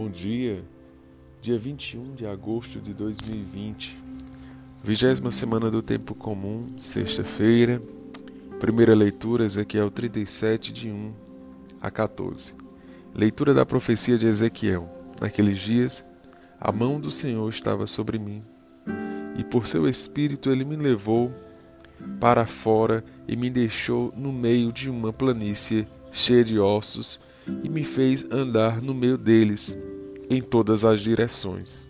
Bom dia, dia 21 de agosto de 2020, vigésima semana do Tempo Comum, sexta-feira, primeira leitura, Ezequiel 37, de 1 a 14. Leitura da profecia de Ezequiel. Naqueles dias, a mão do Senhor estava sobre mim, e por seu espírito ele me levou para fora e me deixou no meio de uma planície cheia de ossos e me fez andar no meio deles, em todas as direções.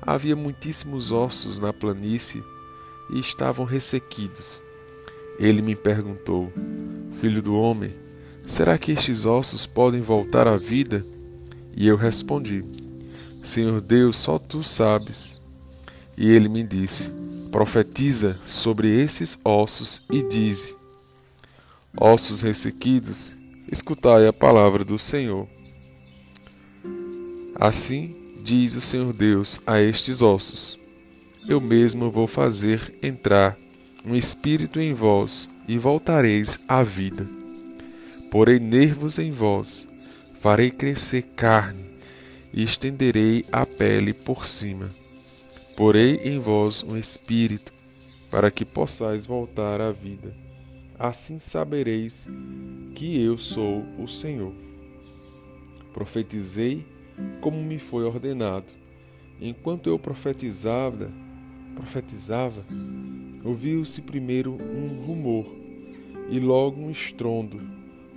Havia muitíssimos ossos na planície e estavam ressequidos. Ele me perguntou: Filho do homem, será que estes ossos podem voltar à vida? E eu respondi: Senhor Deus, só tu sabes. E ele me disse: Profetiza sobre esses ossos e dize: Ossos ressequidos, escutai a palavra do Senhor. Assim diz o Senhor Deus a estes ossos: Eu mesmo vou fazer entrar um espírito em vós e voltareis à vida. Porei nervos em vós, farei crescer carne e estenderei a pele por cima. Porei em vós um espírito para que possais voltar à vida assim sabereis que eu sou o Senhor. Profetizei como me foi ordenado. Enquanto eu profetizava, profetizava, ouviu-se primeiro um rumor e logo um estrondo,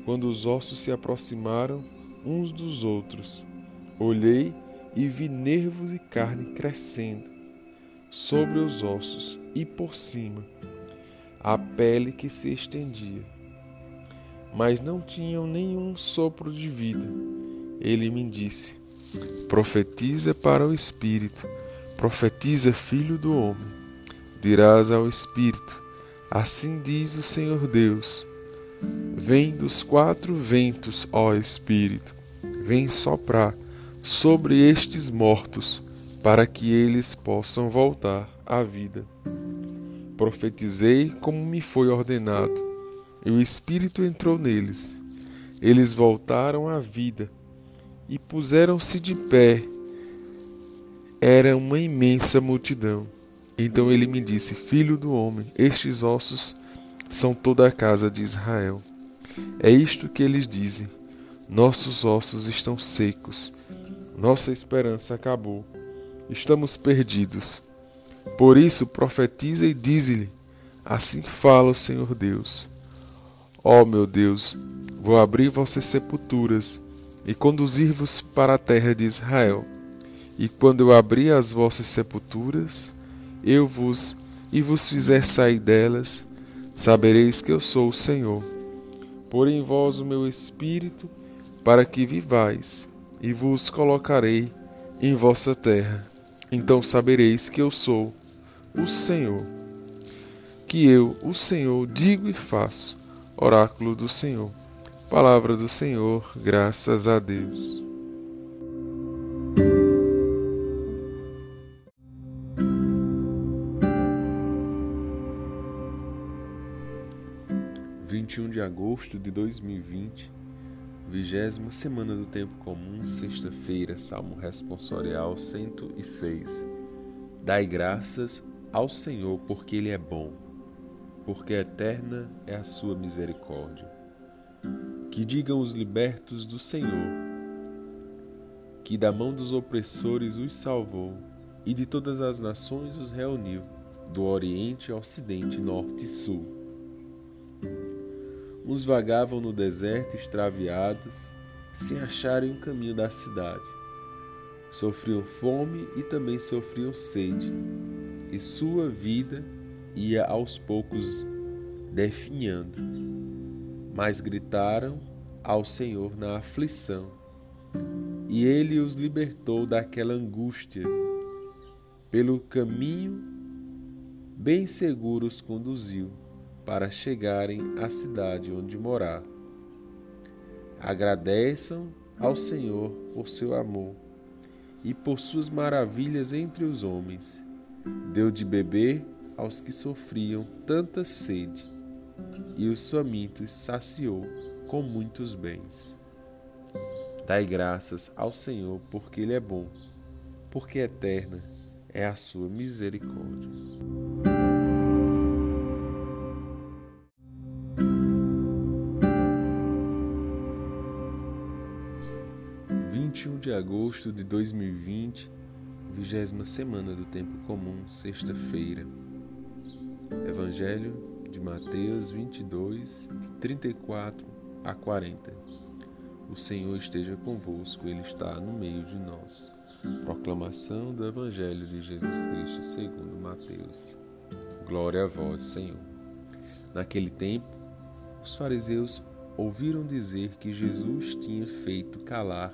quando os ossos se aproximaram uns dos outros. Olhei e vi nervos e carne crescendo sobre os ossos e por cima a pele que se estendia. Mas não tinham nenhum sopro de vida. Ele me disse: Profetiza para o Espírito, profetiza, filho do homem. Dirás ao Espírito: Assim diz o Senhor Deus. Vem dos quatro ventos, ó Espírito, vem soprar sobre estes mortos, para que eles possam voltar à vida. Profetizei como me foi ordenado, e o Espírito entrou neles. Eles voltaram à vida e puseram-se de pé. Era uma imensa multidão. Então ele me disse: Filho do homem, estes ossos são toda a casa de Israel. É isto que eles dizem: Nossos ossos estão secos, nossa esperança acabou, estamos perdidos. Por isso profetiza e dize-lhe: Assim fala o Senhor Deus. Ó oh, meu Deus, vou abrir vossas sepulturas e conduzir-vos para a terra de Israel. E quando eu abrir as vossas sepulturas, eu vos e vos fizer sair delas, sabereis que eu sou o Senhor. Por em vós o meu espírito, para que vivais, e vos colocarei em vossa terra então sabereis que eu sou o Senhor, que eu, o Senhor, digo e faço. Oráculo do Senhor. Palavra do Senhor, graças a Deus. Vinte e um de agosto de dois mil e vinte Vigésima semana do tempo comum, sexta-feira, Salmo responsorial 106. Dai graças ao Senhor, porque ele é bom, porque eterna é a sua misericórdia. Que digam os libertos do Senhor, que da mão dos opressores os salvou e de todas as nações os reuniu, do Oriente, Ocidente, Norte e Sul Uns vagavam no deserto extraviados, sem acharem o caminho da cidade. Sofriam fome e também sofriam sede, e sua vida ia aos poucos definhando. Mas gritaram ao Senhor na aflição, e ele os libertou daquela angústia. Pelo caminho bem seguro os conduziu para chegarem à cidade onde morar. Agradeçam ao Senhor por seu amor e por suas maravilhas entre os homens. Deu de beber aos que sofriam tanta sede, e os famintos saciou com muitos bens. Dai graças ao Senhor, porque Ele é bom, porque eterna é a sua misericórdia. De agosto de dois mil e vinte, vigésima semana do tempo comum, sexta-feira. Evangelho de Mateus 22, 34 a 40. O Senhor esteja convosco, Ele está no meio de nós. Proclamação do Evangelho de Jesus Cristo segundo Mateus. Glória a vós, Senhor. Naquele tempo, os fariseus ouviram dizer que Jesus tinha feito calar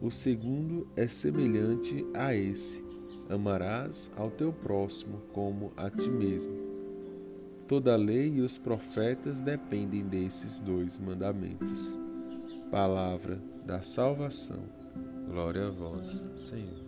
O segundo é semelhante a esse: amarás ao teu próximo como a ti mesmo. Toda a lei e os profetas dependem desses dois mandamentos. Palavra da salvação. Glória a vós, Senhor.